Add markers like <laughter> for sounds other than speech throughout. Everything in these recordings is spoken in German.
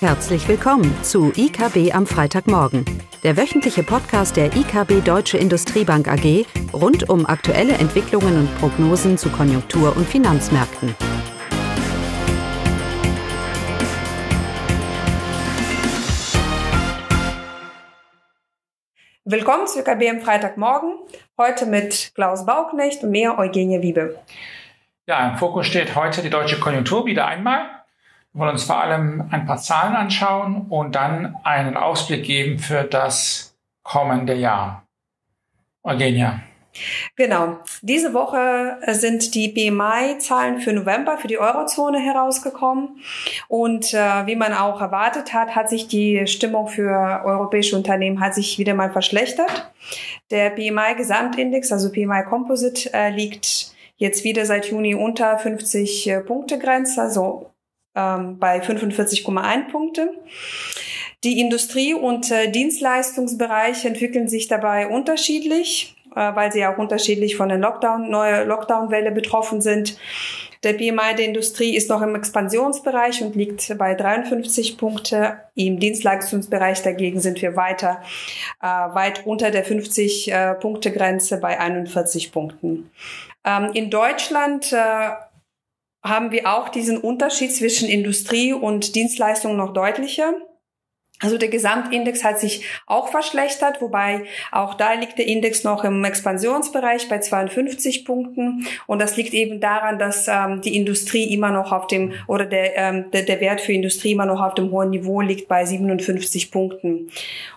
Herzlich willkommen zu IKB am Freitagmorgen, der wöchentliche Podcast der IKB Deutsche Industriebank AG rund um aktuelle Entwicklungen und Prognosen zu Konjunktur- und Finanzmärkten. Willkommen zu IKB am Freitagmorgen, heute mit Klaus Bauknecht und mir Eugenie Wiebe. Ja, im Fokus steht heute die deutsche Konjunktur wieder einmal. Wir wollen uns vor allem ein paar Zahlen anschauen und dann einen Ausblick geben für das kommende Jahr. Eugenia. Genau. Diese Woche sind die BMI-Zahlen für November für die Eurozone herausgekommen. Und äh, wie man auch erwartet hat, hat sich die Stimmung für europäische Unternehmen hat sich wieder mal verschlechtert. Der BMI-Gesamtindex, also BMI Composite, äh, liegt jetzt wieder seit Juni unter 50 äh, Punkte Grenze, also ähm, bei 45,1 Punkte. Die Industrie- und äh, Dienstleistungsbereiche entwickeln sich dabei unterschiedlich, äh, weil sie auch unterschiedlich von der Lockdown, neue Lockdown-Welle betroffen sind. Der BMI der Industrie ist noch im Expansionsbereich und liegt bei 53 Punkte. Im Dienstleistungsbereich dagegen sind wir weiter äh, weit unter der 50 äh, bei 41 Punkten. Ähm, in Deutschland äh, haben wir auch diesen Unterschied zwischen Industrie und Dienstleistungen noch deutlicher. Also der Gesamtindex hat sich auch verschlechtert, wobei auch da liegt der Index noch im Expansionsbereich bei 52 Punkten. Und das liegt eben daran, dass ähm, die Industrie immer noch auf dem, oder der, ähm, der, der Wert für Industrie immer noch auf dem hohen Niveau liegt bei 57 Punkten.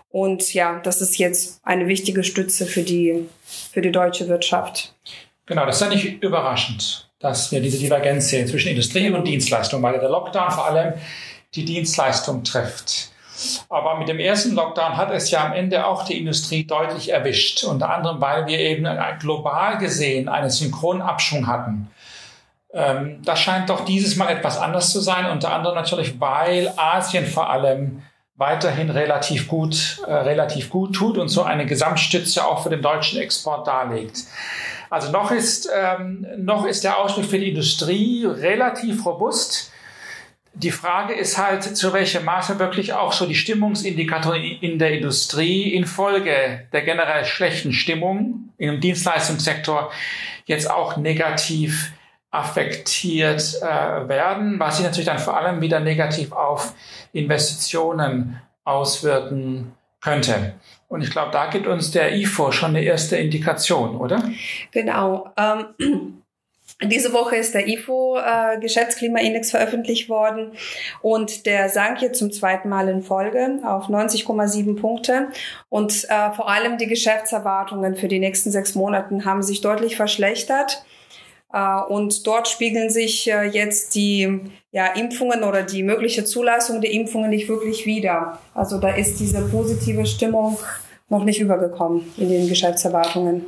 Und ja, das ist jetzt eine wichtige Stütze für die, für die deutsche Wirtschaft. Genau, das ist ja nicht überraschend dass wir diese Divergenz sehen zwischen Industrie und Dienstleistung, weil der Lockdown vor allem die Dienstleistung trifft. Aber mit dem ersten Lockdown hat es ja am Ende auch die Industrie deutlich erwischt. Unter anderem, weil wir eben global gesehen einen synchronen Abschwung hatten. Ähm, das scheint doch dieses Mal etwas anders zu sein. Unter anderem natürlich, weil Asien vor allem weiterhin relativ gut, äh, relativ gut tut und so eine Gesamtstütze auch für den deutschen Export darlegt. Also noch ist, ähm, noch ist der Ausblick für die Industrie relativ robust. Die Frage ist halt, zu welchem Maße wirklich auch so die Stimmungsindikatoren in der Industrie infolge der generell schlechten Stimmung im Dienstleistungssektor jetzt auch negativ affektiert äh, werden, was sich natürlich dann vor allem wieder negativ auf Investitionen auswirken könnte. Und ich glaube, da gibt uns der IFO schon eine erste Indikation, oder? Genau. Ähm <clears throat> diese Woche ist der IFO äh, Geschäftsklimaindex veröffentlicht worden und der sank jetzt zum zweiten Mal in Folge auf 90,7 Punkte und äh, vor allem die Geschäftserwartungen für die nächsten sechs Monaten haben sich deutlich verschlechtert. Äh, und dort spiegeln sich äh, jetzt die ja, Impfungen oder die mögliche Zulassung der Impfungen nicht wirklich wieder. Also da ist diese positive Stimmung noch nicht übergekommen in den Geschäftserwartungen.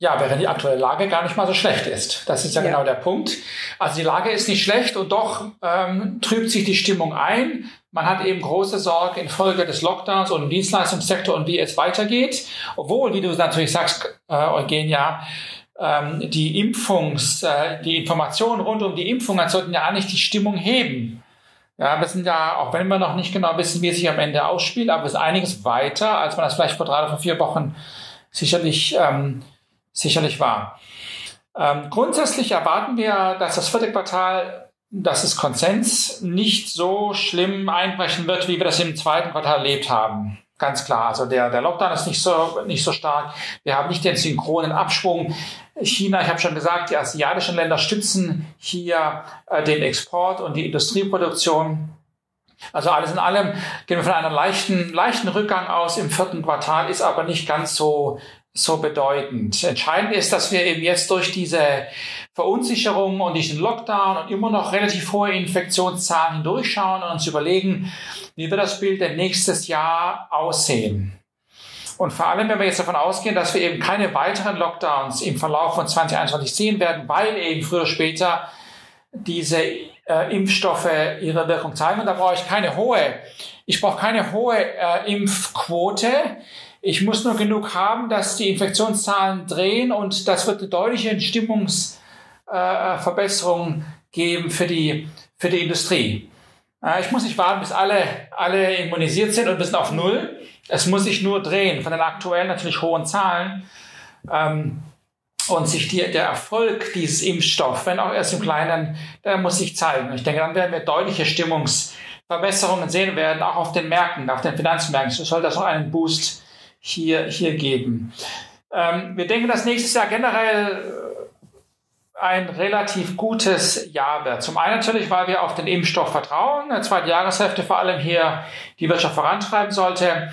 Ja, während die aktuelle Lage gar nicht mal so schlecht ist. Das ist ja, ja. genau der Punkt. Also die Lage ist nicht schlecht und doch ähm, trübt sich die Stimmung ein. Man hat eben große Sorge infolge des Lockdowns und im Dienstleistungssektor und wie es weitergeht. Obwohl, wie du natürlich sagst, äh, Eugenia, ähm, die Impfungs, äh, die Informationen rund um die Impfungen sollten ja eigentlich die Stimmung heben. Ja, wir sind ja, auch wenn wir noch nicht genau wissen, wie es sich am Ende ausspielt, aber es ist einiges weiter, als man das vielleicht vor drei oder vier Wochen sicherlich, ähm, sicherlich war. Ähm, grundsätzlich erwarten wir, dass das vierte Quartal, dass es Konsens nicht so schlimm einbrechen wird, wie wir das im zweiten Quartal erlebt haben. Ganz klar. Also der, der Lockdown ist nicht so, nicht so stark. Wir haben nicht den synchronen Abschwung. China, ich habe schon gesagt, die asiatischen Länder stützen hier äh, den Export und die Industrieproduktion. Also alles in allem gehen wir von einem leichten, leichten Rückgang aus im vierten Quartal, ist aber nicht ganz so, so bedeutend. Entscheidend ist, dass wir eben jetzt durch diese Verunsicherung und diesen Lockdown und immer noch relativ hohe Infektionszahlen hindurchschauen und uns überlegen, wie wird das Bild denn nächstes Jahr aussehen. Und vor allem, wenn wir jetzt davon ausgehen, dass wir eben keine weiteren Lockdowns im Verlauf von 2021 sehen werden, weil eben früher oder später diese äh, Impfstoffe ihre Wirkung zeigen. Und da brauche ich keine hohe, ich brauche keine hohe äh, Impfquote. Ich muss nur genug haben, dass die Infektionszahlen drehen und das wird eine deutliche Stimmungsverbesserung äh, geben für die, für die Industrie. Äh, ich muss nicht warten, bis alle, alle immunisiert sind und wir auf Null. Es muss sich nur drehen von den aktuellen natürlich hohen Zahlen. Ähm, und sich die, der Erfolg dieses Impfstoffs, wenn auch erst im Kleinen, der muss sich zeigen. Ich denke, dann werden wir deutliche Stimmungsverbesserungen sehen werden, auch auf den Märkten, auf den Finanzmärkten. Es soll das noch einen Boost hier, hier geben. Ähm, wir denken, dass nächstes Jahr generell ein relativ gutes Jahr wird. Zum einen natürlich, weil wir auf den Impfstoff vertrauen, in der zweiten Jahreshälfte vor allem hier die Wirtschaft vorantreiben sollte.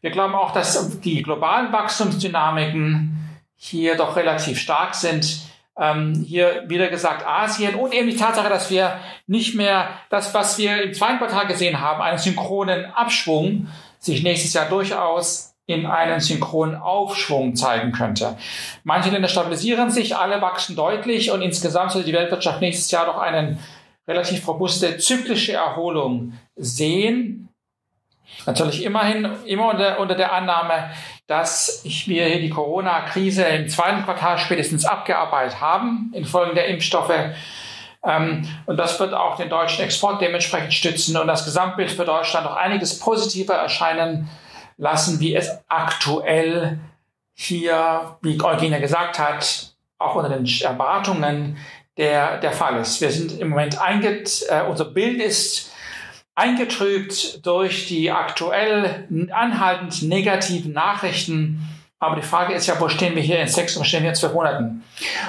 Wir glauben auch, dass die globalen Wachstumsdynamiken hier doch relativ stark sind. Ähm, hier wieder gesagt Asien und eben die Tatsache, dass wir nicht mehr das, was wir im zweiten Quartal gesehen haben, einen synchronen Abschwung, sich nächstes Jahr durchaus in einen synchronen Aufschwung zeigen könnte. Manche Länder stabilisieren sich, alle wachsen deutlich und insgesamt sollte die Weltwirtschaft nächstes Jahr doch eine relativ robuste zyklische Erholung sehen. Natürlich immerhin immer unter, unter der Annahme, dass wir hier die Corona-Krise im zweiten Quartal spätestens abgearbeitet haben infolge der Impfstoffe. Ähm, und das wird auch den deutschen Export dementsprechend stützen und das Gesamtbild für Deutschland noch einiges positiver erscheinen lassen, wie es aktuell hier, wie Eugenia gesagt hat, auch unter den Erwartungen der, der Fall ist. Wir sind im Moment einget, äh, unser Bild ist eingetrübt durch die aktuell anhaltend negativen Nachrichten. Aber die Frage ist ja, wo stehen wir hier in sechs, wo stehen wir in zwölf Monaten?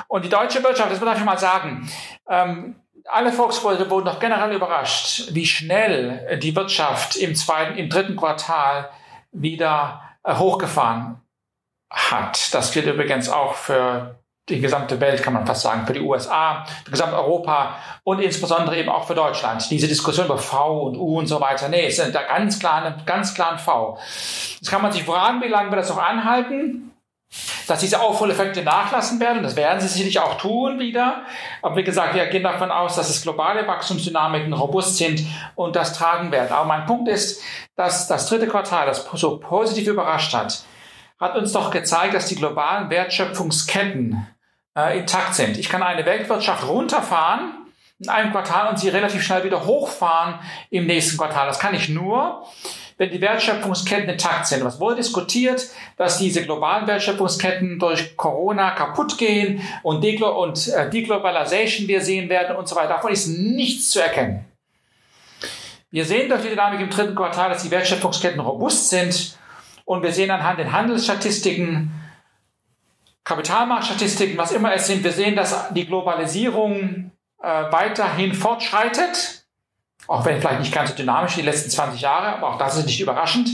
Und die deutsche Wirtschaft, das muss ich mal sagen, ähm, alle Volkswirte wurden doch generell überrascht, wie schnell die Wirtschaft im zweiten, im dritten Quartal wieder äh, hochgefahren hat. Das gilt übrigens auch für die gesamte Welt, kann man fast sagen, für die USA, für Gesamteuropa und insbesondere eben auch für Deutschland. Diese Diskussion über V und U und so weiter, nee, es sind da ganz klar, ganz klar ein V. Jetzt kann man sich fragen, wie lange wird das noch anhalten? Dass diese Aufholeffekte nachlassen werden, das werden sie sicherlich auch tun wieder. Aber wie gesagt, wir gehen davon aus, dass es globale Wachstumsdynamiken robust sind und das tragen werden. Aber mein Punkt ist, dass das dritte Quartal, das so positiv überrascht hat, hat uns doch gezeigt, dass die globalen Wertschöpfungsketten äh, intakt sind. Ich kann eine Weltwirtschaft runterfahren in einem Quartal und sie relativ schnell wieder hochfahren im nächsten Quartal. Das kann ich nur, wenn die Wertschöpfungsketten intakt sind. Was wurde diskutiert, dass diese globalen Wertschöpfungsketten durch Corona kaputt gehen und, Deglo und äh, Deglobalization wir sehen werden und so weiter. Davon ist nichts zu erkennen. Wir sehen durch die Dynamik im dritten Quartal, dass die Wertschöpfungsketten robust sind und wir sehen anhand den Handelsstatistiken, Kapitalmarktstatistiken, was immer es sind, wir sehen, dass die Globalisierung äh, weiterhin fortschreitet auch wenn vielleicht nicht ganz so dynamisch die letzten 20 Jahre, aber auch das ist nicht überraschend.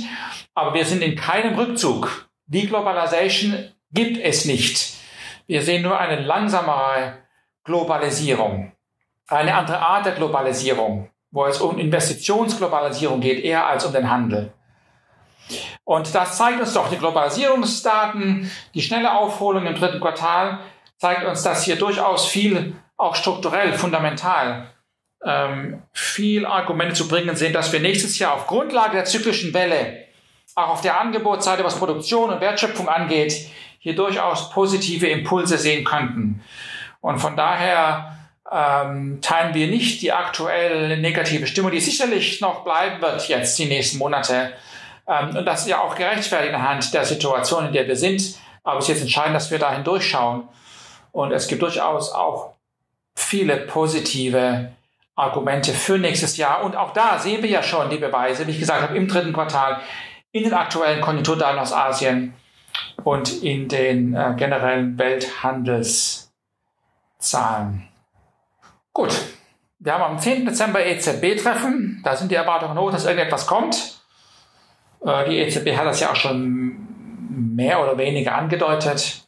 Aber wir sind in keinem Rückzug. Deglobalization gibt es nicht. Wir sehen nur eine langsamere Globalisierung, eine andere Art der Globalisierung, wo es um Investitionsglobalisierung geht, eher als um den Handel. Und das zeigt uns doch die Globalisierungsdaten, die schnelle Aufholung im dritten Quartal zeigt uns, dass hier durchaus viel auch strukturell, fundamental ähm, viel Argumente zu bringen sind, dass wir nächstes Jahr auf Grundlage der zyklischen Welle, auch auf der Angebotsseite, was Produktion und Wertschöpfung angeht, hier durchaus positive Impulse sehen könnten. Und von daher ähm, teilen wir nicht die aktuelle negative Stimmung, die sicherlich noch bleiben wird jetzt die nächsten Monate. Ähm, und das ist ja auch gerechtfertigt anhand der Situation, in der wir sind. Aber es ist jetzt entscheidend, dass wir dahin durchschauen. Und es gibt durchaus auch viele positive Argumente für nächstes Jahr. Und auch da sehen wir ja schon die Beweise, wie ich gesagt habe, im dritten Quartal in den aktuellen Konjunkturdaten aus Asien und in den äh, generellen Welthandelszahlen. Gut, wir haben am 10. Dezember EZB-Treffen. Da sind die Erwartungen hoch, dass irgendetwas kommt. Äh, die EZB hat das ja auch schon mehr oder weniger angedeutet.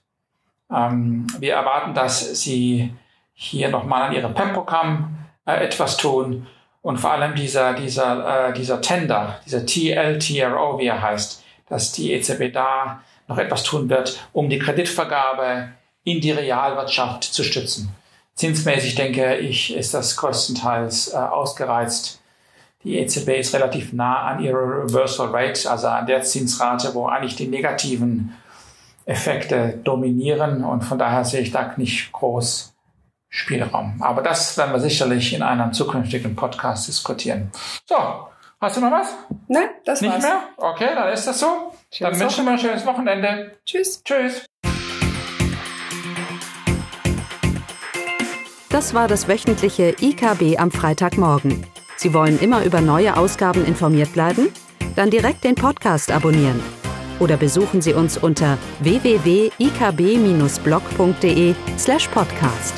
Ähm, wir erwarten, dass sie hier nochmal an ihrem PEP-Programm äh, etwas tun. Und vor allem dieser, dieser, äh, dieser Tender, dieser TLTRO, wie er heißt, dass die EZB da noch etwas tun wird, um die Kreditvergabe in die Realwirtschaft zu stützen. Zinsmäßig denke ich, ist das größtenteils äh, ausgereizt. Die EZB ist relativ nah an ihrer Reversal Rate, also an der Zinsrate, wo eigentlich die negativen Effekte dominieren. Und von daher sehe ich da nicht groß Spielraum. Aber das werden wir sicherlich in einem zukünftigen Podcast diskutieren. So, hast du noch was? Nein, das Nicht war's. mehr? Okay, dann ist das so. Schönes dann wünschen wir ein schönes Wochenende. Tschüss. Tschüss. Das war das wöchentliche IKB am Freitagmorgen. Sie wollen immer über neue Ausgaben informiert bleiben? Dann direkt den Podcast abonnieren. Oder besuchen Sie uns unter www.ikb-blog.de slash podcast.